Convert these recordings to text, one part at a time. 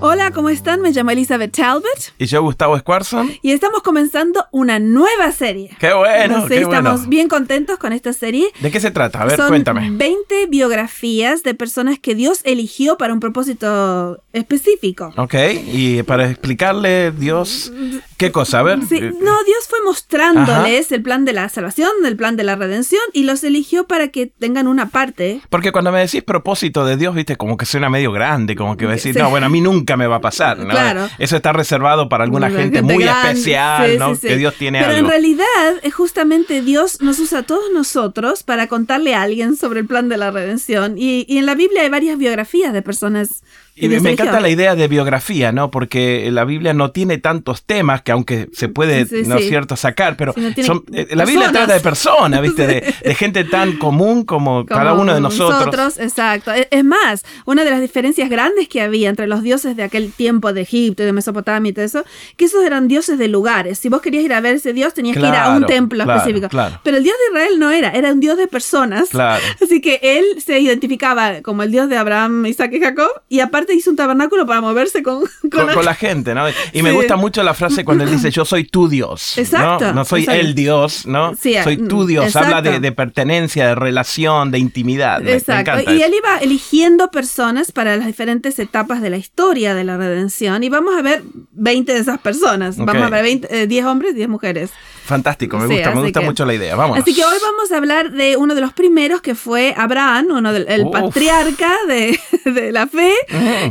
Hola, ¿cómo están? Me llamo Elizabeth Talbot. Y yo, Gustavo Squarson. Y estamos comenzando una nueva serie. ¡Qué bueno! Sí, estamos bien contentos con esta serie. ¿De qué se trata? A ver, Son cuéntame. 20 biografías de personas que Dios eligió para un propósito específico. Ok, y para explicarle Dios, ¿qué cosa? A ver. Sí, eh, no, Dios fue mostrándoles el plan de la salvación, el plan de la redención, y los eligió para que tengan una parte. Porque cuando me decís propósito de Dios, viste, como que suena medio grande, como que va a decir, Sí. no, bueno, a mí nunca me va a pasar, ¿no? Claro. Eso está reservado para alguna Una gente, muy grande. especial, Sí, ¿no? sí. Que Dios tiene Pero algo. en realidad, es justamente Dios nos usa a todos nosotros para contarle a alguien sobre el plan de la redención. Y, y en la Biblia hay varias biografías de personas. Y me, encanta la idea de biografía, ¿no? Porque la Biblia no tiene tantos temas que aunque se puede, Sí, sí, ¿no es sí. cierto?, sacar, pero no son- eh, la Biblia trata de personas, ¿viste? De, de gente tan común como, cada uno de nosotros. exacto. Es es más, una de las diferencias grandes que había entre los dioses de aquel tiempo de Egipto y de Mesopotamia y todo eso, que esos eran dioses de lugares. Si vos querías ir a ver ese dios, tenías que ir a un templo claro, específico. claro. Pero el dios de Israel no era, era un dios de personas. Claro. Así que él se identificaba como el dios de Abraham, Isaac y Jacob, y aparte hizo un tabernáculo para moverse con, con Con, la- con la gente, ¿no? Y me Sí. gusta mucho la frase cuando él dice, yo soy tu Dios. ¿no? Exacto, No, soy exacto. el Dios, ¿no? Sí, soy tu mm, Dios. Habla de, exacto. de pertenencia, de relación, de intimidad. Me- Me, Exacto. encanta y él iba eligiendo personas para las diferentes etapas de la historia de la redención. Y vamos a ver 20 de esas personas. Vamos Ok. a ver 20, eh, 10 hombres, 10 mujeres. Fantástico, me Sí, gusta, me gusta que- mucho la idea. Vamos. Así que hoy vamos a hablar de uno de los primeros que fue Abraham, uno del el patriarca de, de la fe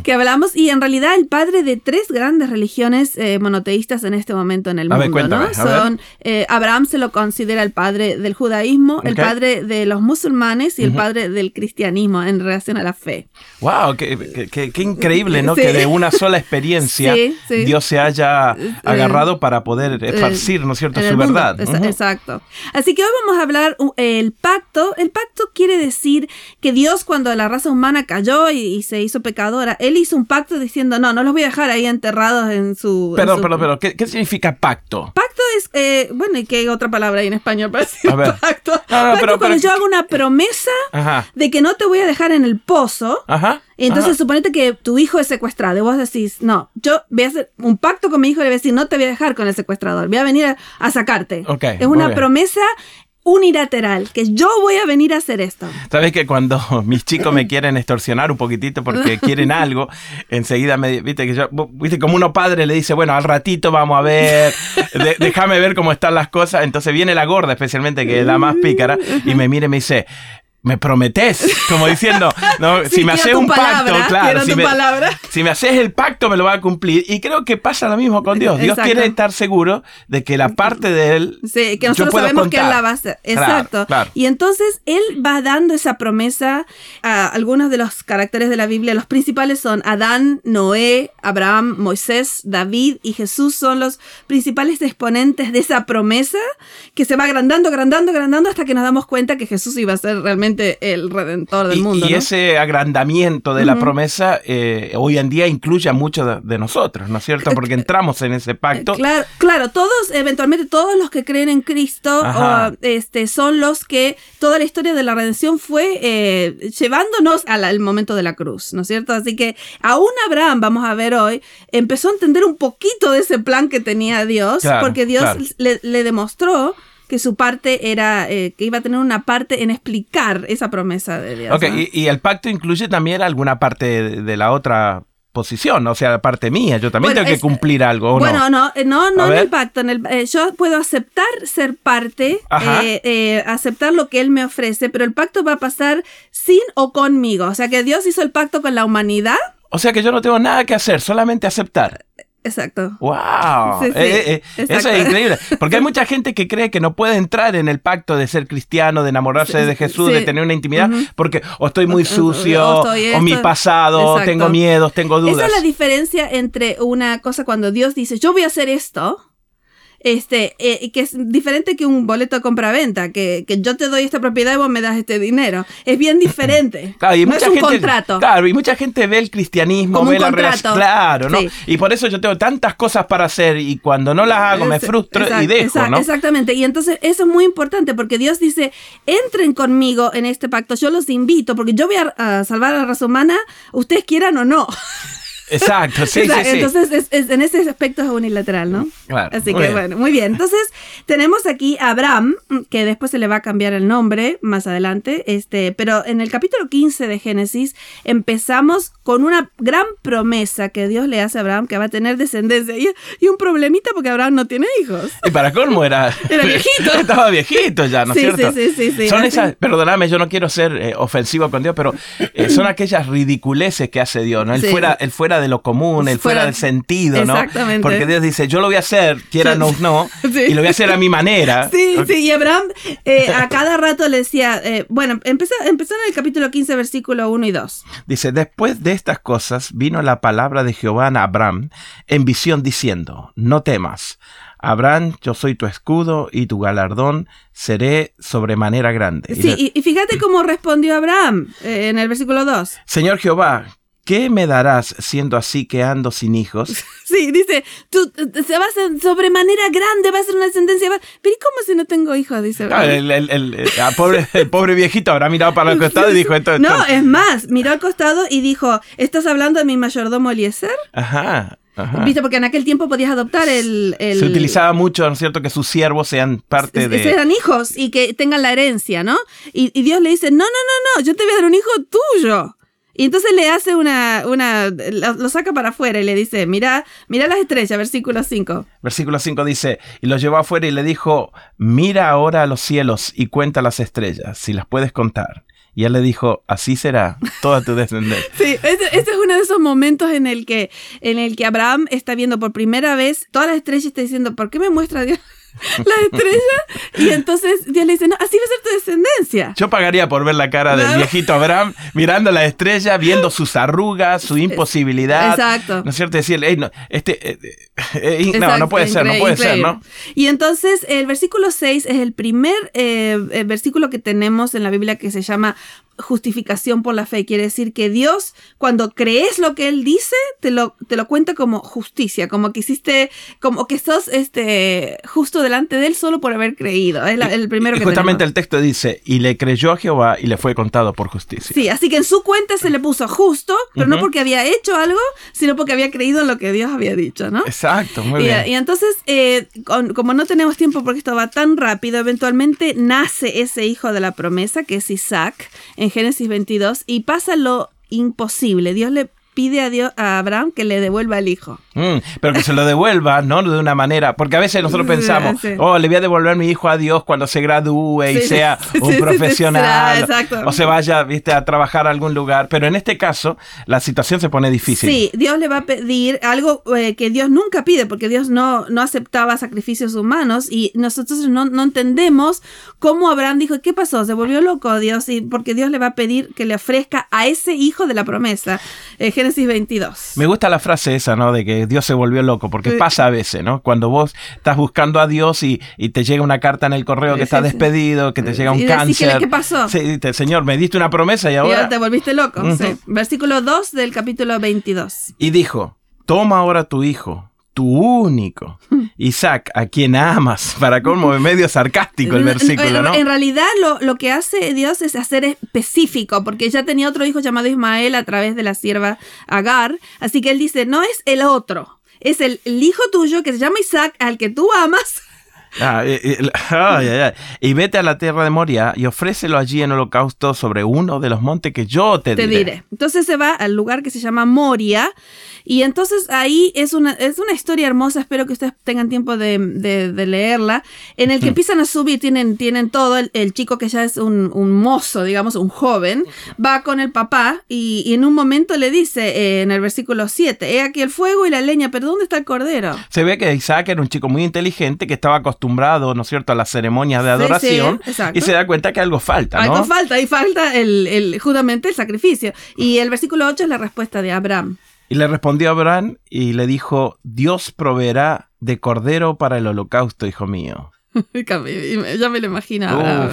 que hablamos y en realidad el padre de tres grandes religiones eh, monoteístas en este momento en el A ver, mundo. cuéntame, ¿no? Son eh, Abraham se lo considera el padre del judaísmo, el padre de los musulmanes y el padre del cristianismo en relación a la fe. Wow, qué, qué- qué- qué increíble, ¿no? Sí. Que de una sola experiencia Sí. Dios se haya Eh, agarrado para poder esparcir, ¿no es cierto?, su mundo. verdad. Exacto. Así que hoy vamos a hablar uh, el pacto. El pacto quiere decir que Dios cuando la raza humana cayó y, y se hizo pecadora, él hizo un pacto diciendo, no, no los voy a dejar ahí enterrados en su... en Perdón, su- perdón, perdón. ¿Qué, qué significa pacto? Pacto es, eh, bueno, ¿y qué otra palabra hay en español para decir A ver. pacto? No, no, pacto pero- cuando pero- yo hago una promesa Ajá. de que no te voy a dejar en el pozo. Ajá. Entonces ajá. suponete que tu hijo es secuestrado y vos decís, no, yo voy a hacer un pacto con mi hijo y le voy a decir, no te voy a dejar con el secuestrador, voy a venir a, a sacarte. Ok, es una promesa unilateral, que yo voy a venir a hacer esto. Sabes que cuando mis chicos me quieren extorsionar un poquitito porque quieren algo, enseguida me viste que yo, viste como uno padre le dice, bueno, al ratito vamos a ver, de- déjame ver cómo están las cosas. Entonces viene la gorda, especialmente que es la más pícara, y me mira y me dice, ¿me prometes? Como diciendo, no, Sí, si me haces un palabra, pacto, claro, si me, si me haces el pacto me lo va a cumplir. Y creo que pasa lo mismo con Dios. Dios Exacto. quiere estar seguro de que la parte de él Sí, que yo nosotros puedo sabemos que él la va a hacer. Claro, Exacto. claro. Y entonces él va dando esa promesa a algunos de los caracteres de la Biblia. Los principales son Adán, Noé, Abraham, Moisés, David y Jesús son los principales exponentes de esa promesa que se va agrandando, agrandando, agrandando hasta que nos damos cuenta que Jesús iba a ser realmente el redentor del y, mundo. y ¿no? ese agrandamiento de la promesa eh, hoy en día incluye a muchos de, de nosotros, ¿no es cierto? Porque entramos en ese pacto. Claro, claro, todos, eventualmente todos los que creen en Cristo o, este, son los que toda la historia de la redención fue eh, llevándonos al, al momento de la cruz, ¿no es cierto? Así que aún Abraham, vamos a ver empezó a entender un poquito de ese plan que tenía Dios, Claro, porque Dios claro. le, le demostró que su parte era, eh, que iba a tener una parte en explicar esa promesa de Dios. Ok, ¿no? y, y el pacto incluye también alguna parte de, de la otra posición, o sea, parte mía. Yo también Bueno, tengo que es- cumplir algo, ¿o Bueno, no? no, eh, no, no A en el pacto. En el, eh, yo puedo aceptar ser parte, eh, eh, aceptar lo que él me ofrece, pero el pacto va a pasar sin o conmigo. O sea que Dios hizo el pacto con la humanidad. O sea que yo no tengo nada que hacer, solamente aceptar. Exacto. ¡Wow! Sí, sí, Eh, eh, eh, eso es increíble. Porque hay mucha gente que cree que no puede entrar en el pacto de ser cristiano, de enamorarse Sí, de Jesús, de tener una intimidad, porque o estoy muy O- sucio, o mi pasado, Exacto. tengo miedos, tengo dudas. Esa es la diferencia entre una cosa cuando Dios dice, yo voy a hacer esto, este, eh, que es diferente que un boleto de compra-venta, que, que yo te doy esta propiedad y vos me das este dinero. Es bien diferente. Claro, y no mucha es un gente, contrato. Claro, y mucha gente ve el cristianismo, Como un ve la relación. Claro, ¿no? Sí. Y por eso yo tengo tantas cosas para hacer y cuando no las hago me frustro y dejo, exact- ¿no? Exactamente. Y entonces eso es muy importante porque Dios dice, entren conmigo en este pacto, yo los invito porque yo voy a, a salvar a la raza humana, ustedes quieran o no. Exacto, sí, O sea, sí, sí. Entonces, es- es- en ese aspecto es unilateral, ¿no? Claro, Así que bien. bueno, muy bien. Entonces, tenemos aquí a Abraham, que después se le va a cambiar el nombre más adelante, este, pero en el capítulo 15 de Génesis empezamos con una gran promesa que Dios le hace a Abraham que va a tener descendencia y, y un problemita porque Abraham no tiene hijos. Y para colmo era. Era viejito. Estaba viejito ya, ¿no es Sí, cierto? sí, sí, sí, sí, Son esas, perdóname, yo no quiero ser eh, ofensivo con Dios, pero eh, son aquellas ridiculeces que hace Dios, ¿no? Sí. fuera, el fuera de lo común, el fuera, Fuera- del sentido, ¿no? Exactamente. Porque Dios dice, yo lo voy a hacer, quieran o no, Sí. y lo voy a hacer a mi manera. Sí, sí, y Abraham eh, a cada rato le decía, eh, bueno, empezó, empezó en el capítulo 15, versículo 1 y 2. Dice, después de estas cosas vino la palabra de Jehová a Abraham en visión diciendo, no temas. Abraham, yo soy tu escudo y tu galardón seré sobremanera grande. Sí, y fíjate cómo respondió Abraham eh, en el versículo 2. Señor Jehová, ¿qué me darás siendo así que ando sin hijos? Sí, dice, tú eh, se va a hacer sobremanera grande, va a ser una descendencia. va- Pero ¿y cómo si no tengo hijos? Dice Claro, Abraham. el, el- el- el- ah, pobre, el pobre viejito habrá mirado para el costado y dijo esto. esto- No, es más, miró al costado y dijo, ¿estás hablando de mi mayordomo Eliezer? Ajá, ajá. Viste, porque en aquel tiempo podías adoptar el... el Se utilizaba mucho, ¿no es cierto?, que sus siervos sean parte de... Eran hijos y que tengan la herencia, ¿no? Y, y Dios le dice, no, no, no, no, yo te voy a dar un hijo tuyo. Y entonces le hace una, una, lo, lo saca para afuera y le dice, mira, mira las estrellas, versículo 5. Versículo 5 dice, y lo llevó afuera y le dijo, mira ahora a los cielos y cuenta las estrellas, si las puedes contar. Y él le dijo, así será toda tu descendencia. Sí, este, este es uno de esos momentos en el que, en el que Abraham está viendo por primera vez todas las estrellas y está diciendo, ¿por qué me muestra Dios las estrellas? Y entonces Dios le dice, no, así va a ser Yo pagaría por ver la cara del viejito Abraham mirando la estrella, viendo sus arrugas, su imposibilidad. Exacto. ¿No es cierto? Decir, "Ey, no, este, eh, eh, no, Exacto, no puede ser, no puede ser. ¿no? Y entonces el versículo 6 es el primer eh, eh, versículo que tenemos en la Biblia que se llama justificación por la fe. Quiere decir que Dios, cuando crees lo que Él dice, te lo, te lo cuenta como justicia, como que hiciste, como que sos este, justo delante de Él solo por haber creído. Es la- el primero Y que justamente tenemos. el texto dice, y le creyó a Jehová y le fue contado por justicia. Sí, así que en su cuenta se le puso justo, pero no porque había hecho algo, sino porque había creído en lo que Dios había dicho, ¿no? Exacto, muy Y, bien. y entonces, eh, con- como no tenemos tiempo porque esto va tan rápido, eventualmente nace ese hijo de la promesa, que es Isaac, en Génesis 22, y pasa lo imposible. Dios le pide a, Dios, a Abraham que le devuelva el hijo. Mm, pero que se lo devuelva, ¿no? De una manera, porque a veces nosotros pensamos, sí. oh, le voy a devolver mi hijo a Dios cuando se gradúe y Sí, sea sí, un profesional, o se vaya, viste, a trabajar a algún lugar. Pero en este caso, la situación se pone difícil. Sí, Dios le va a pedir algo eh, que Dios nunca pide, porque Dios no, no aceptaba sacrificios humanos y nosotros no, no entendemos cómo Abraham dijo, ¿qué pasó? Se volvió loco Dios, y porque Dios le va a pedir que le ofrezca a ese hijo de la promesa. Eh, Génesis 22. Me gusta la frase esa, ¿no? De que Dios se volvió loco, porque pasa a veces, ¿no? Cuando vos estás buscando a Dios y, y te llega una carta en el correo que Sí, está despedido, que te llega un Y decís, ¿qué le- cáncer. qué pasó? Sí, dice, Señor, me diste una promesa y Y ahora... ahora te volviste loco. Sí. Versículo 2 del capítulo 22. Y dijo, toma ahora tu hijo, tu único, Isaac, a quien amas. Para colmo, es medio sarcástico el versículo, ¿no? en realidad lo, lo que hace Dios es hacer específico, porque ya tenía otro hijo llamado Ismael a través de la sierva Agar, así que él dice, no es el otro, es el, el hijo tuyo que se llama Isaac, al que tú amas. Ah. Y vete a la tierra de Moria y ofrécelo allí en holocausto sobre uno de los montes que yo te, Te diré. Entonces se va al lugar que se llama Moria. Y entonces ahí es una, es una historia hermosa, espero que ustedes tengan tiempo de, de- de leerla, en el que empiezan a subir, tienen, tienen todo, el, el chico que ya es un, un mozo, digamos, un joven, va con el papá y, y en un momento le dice eh, en el versículo 7, he aquí el fuego y la leña, pero ¿dónde está el cordero? Se ve que Isaac era un chico muy inteligente que estaba acostumbrado, ¿no es cierto?, a las ceremonias de Sí, sí, adoración y se da cuenta que algo falta, ¿no? Algo falta, y falta el, el- justamente el sacrificio. Y el versículo 8 es la respuesta de Abraham. Y le respondió Abraham y le dijo, Dios proveerá de cordero para el holocausto, hijo mío. ya me lo imaginaba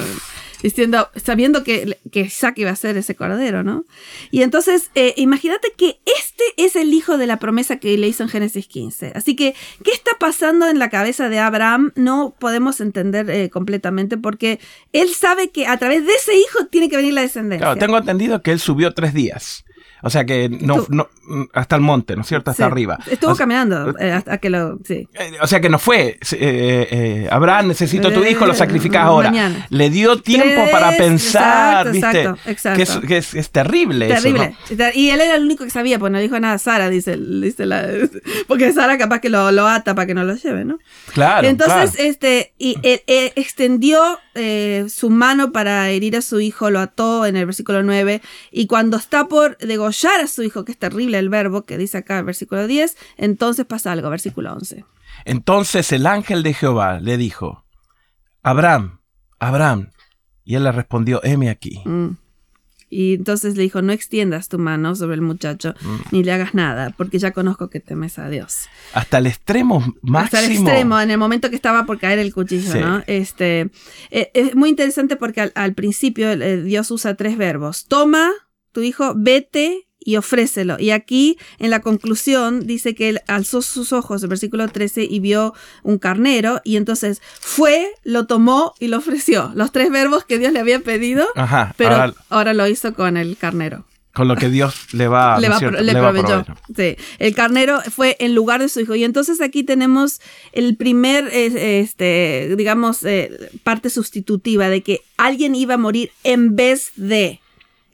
diciendo, sabiendo que, que Isaac iba a ser ese cordero, ¿no? Y entonces, eh, imagínate que este es el hijo de la promesa que le hizo en Génesis 15. Así que, ¿qué está pasando en la cabeza de Abraham? No podemos entender eh, completamente porque él sabe que a través de ese hijo tiene que venir la descendencia. Claro, tengo entendido que él subió tres días. O sea que no, no, hasta el monte, ¿no es cierto? Hasta arriba. Estuvo caminando eh, hasta que lo. Sí. Eh, o sea que no fue. Eh, Abraham, necesito tu hijo, lo sacrificas ahora. Le dio tiempo para pensar, ¿viste? Exacto, exacto. Que, es, terrible. Terrible. Y él era el único que sabía, pues no dijo nada a Sara, dice, dice la. Porque Sara capaz que lo, lo, ata para que no lo lleve, ¿no? Claro. Entonces, este, y él, extendió su mano para herir a su hijo, lo ató en el versículo 9, y cuando está por degollar a su hijo, que es terrible el verbo que dice acá, versículo 10, entonces pasa algo, versículo 11. Entonces el ángel de Jehová le dijo, Abraham, Abraham. Y él le respondió, heme aquí. Mm. Y entonces le dijo, no extiendas tu mano sobre el muchacho, mm. ni le hagas nada, porque ya conozco que temes a Dios. Hasta el extremo máximo. Hasta el extremo, en el momento que estaba por caer el cuchillo, ¿no? Este, eh, es muy interesante porque al, principio eh, Dios usa tres verbos. Toma tu hijo, vete y ofrécelo. Y aquí en la conclusión dice que él alzó sus ojos, el versículo 13, y vio un carnero, y entonces fue, lo tomó y lo ofreció. Los tres verbos que Dios le había pedido, pero ahora, lo hizo con el carnero. Con lo que Dios le va, le, proveyó. Sí. El carnero fue en lugar de su hijo. Y entonces aquí tenemos el primer, este, digamos, eh, parte sustitutiva de que alguien iba a morir en vez de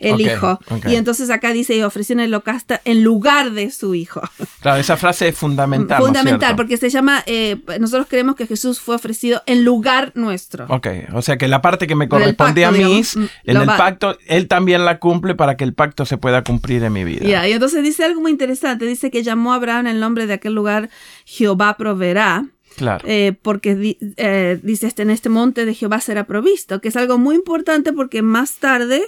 el hijo. Y entonces acá dice, y ofreció en el holocausto en lugar de su hijo. Claro, esa frase es fundamental. Fundamental, porque se llama, eh, nosotros creemos que Jesús fue ofrecido en lugar nuestro. Ok, o sea que la parte que me corresponde a mí, mm, en el pacto, Él también la cumple para que el pacto se pueda cumplir en mi vida. Ya, y entonces dice algo muy interesante, dice que llamó a Abraham el nombre de aquel lugar, Jehová proveerá. Claro. Eh, porque eh, dice, este, en este monte de Jehová será provisto, que es algo muy importante porque más tarde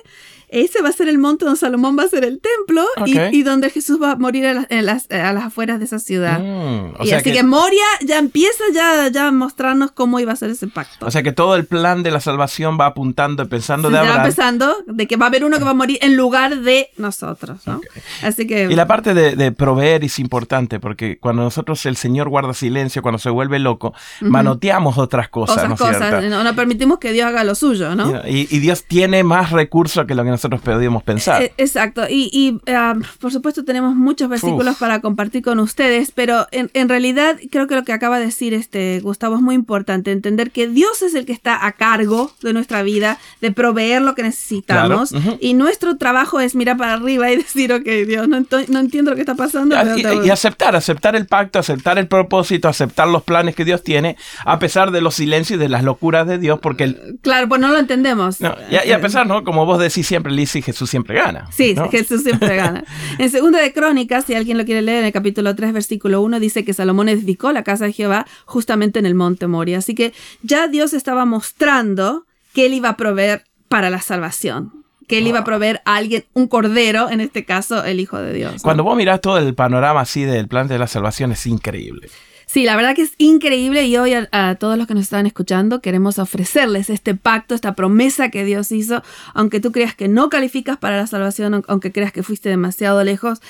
ese va a ser el monte donde Salomón va a ser el templo y, donde Jesús va a morir a, las, afueras de esa ciudad. Mm, y así que, Moria ya empieza ya, ya a mostrarnos cómo iba a ser ese pacto. O sea que todo el plan de la salvación va apuntando, pensando de Abraham. Va pensando de que va a haber uno que va a morir en lugar de nosotros, ¿no? Así que... Y la parte de, proveer es importante porque cuando nosotros el Señor guarda silencio, cuando se vuelve loco, manoteamos otras cosas, otras cosas, no, permitimos que Dios haga lo suyo, ¿no? Y, y Dios tiene más recursos que lo que nosotros nosotros podíamos pensar. Eh, exacto. Y, ah, por supuesto tenemos muchos versículos para compartir con ustedes, pero en, realidad creo que lo que acaba de decir este Gustavo es muy importante, entender que Dios es el que está a cargo de nuestra vida, de proveer lo que necesitamos, y nuestro trabajo es mirar para arriba y decir, ok, Dios, no, no entiendo lo que está pasando. Y, aceptar, aceptar el pacto, aceptar el propósito, aceptar los planes que Dios tiene, a pesar de los silencios y de las locuras de Dios, porque... claro, pues no lo entendemos. y, a, y, a, pesar, ¿no? Como vos decís siempre, Liz, y Jesús siempre gana. Sí, Jesús siempre gana. En segunda de Crónicas, si alguien lo quiere leer, en el capítulo 3, versículo 1, dice que Salomón edificó la casa de Jehová justamente en el monte Moria. Así que ya Dios estaba mostrando que él iba a proveer para la salvación que él iba a proveer a alguien, un cordero, en este caso el Hijo de Dios. Cuando vos mirás todo el panorama así del plan de la salvación es increíble. Sí, la verdad que es increíble y hoy a, todos los que nos están escuchando queremos ofrecerles este pacto, esta promesa que Dios hizo, aunque tú creas que no calificas para la salvación, aunque creas que fuiste demasiado lejos,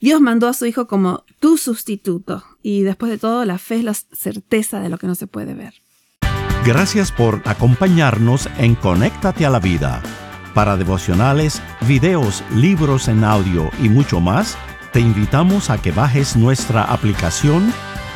Dios mandó a su Hijo como tu sustituto y después de todo la fe es la certeza de lo que no se puede ver. Gracias por acompañarnos en Conéctate a la Vida. Para devocionales, videos, libros en audio y mucho más, te invitamos a que bajes nuestra aplicación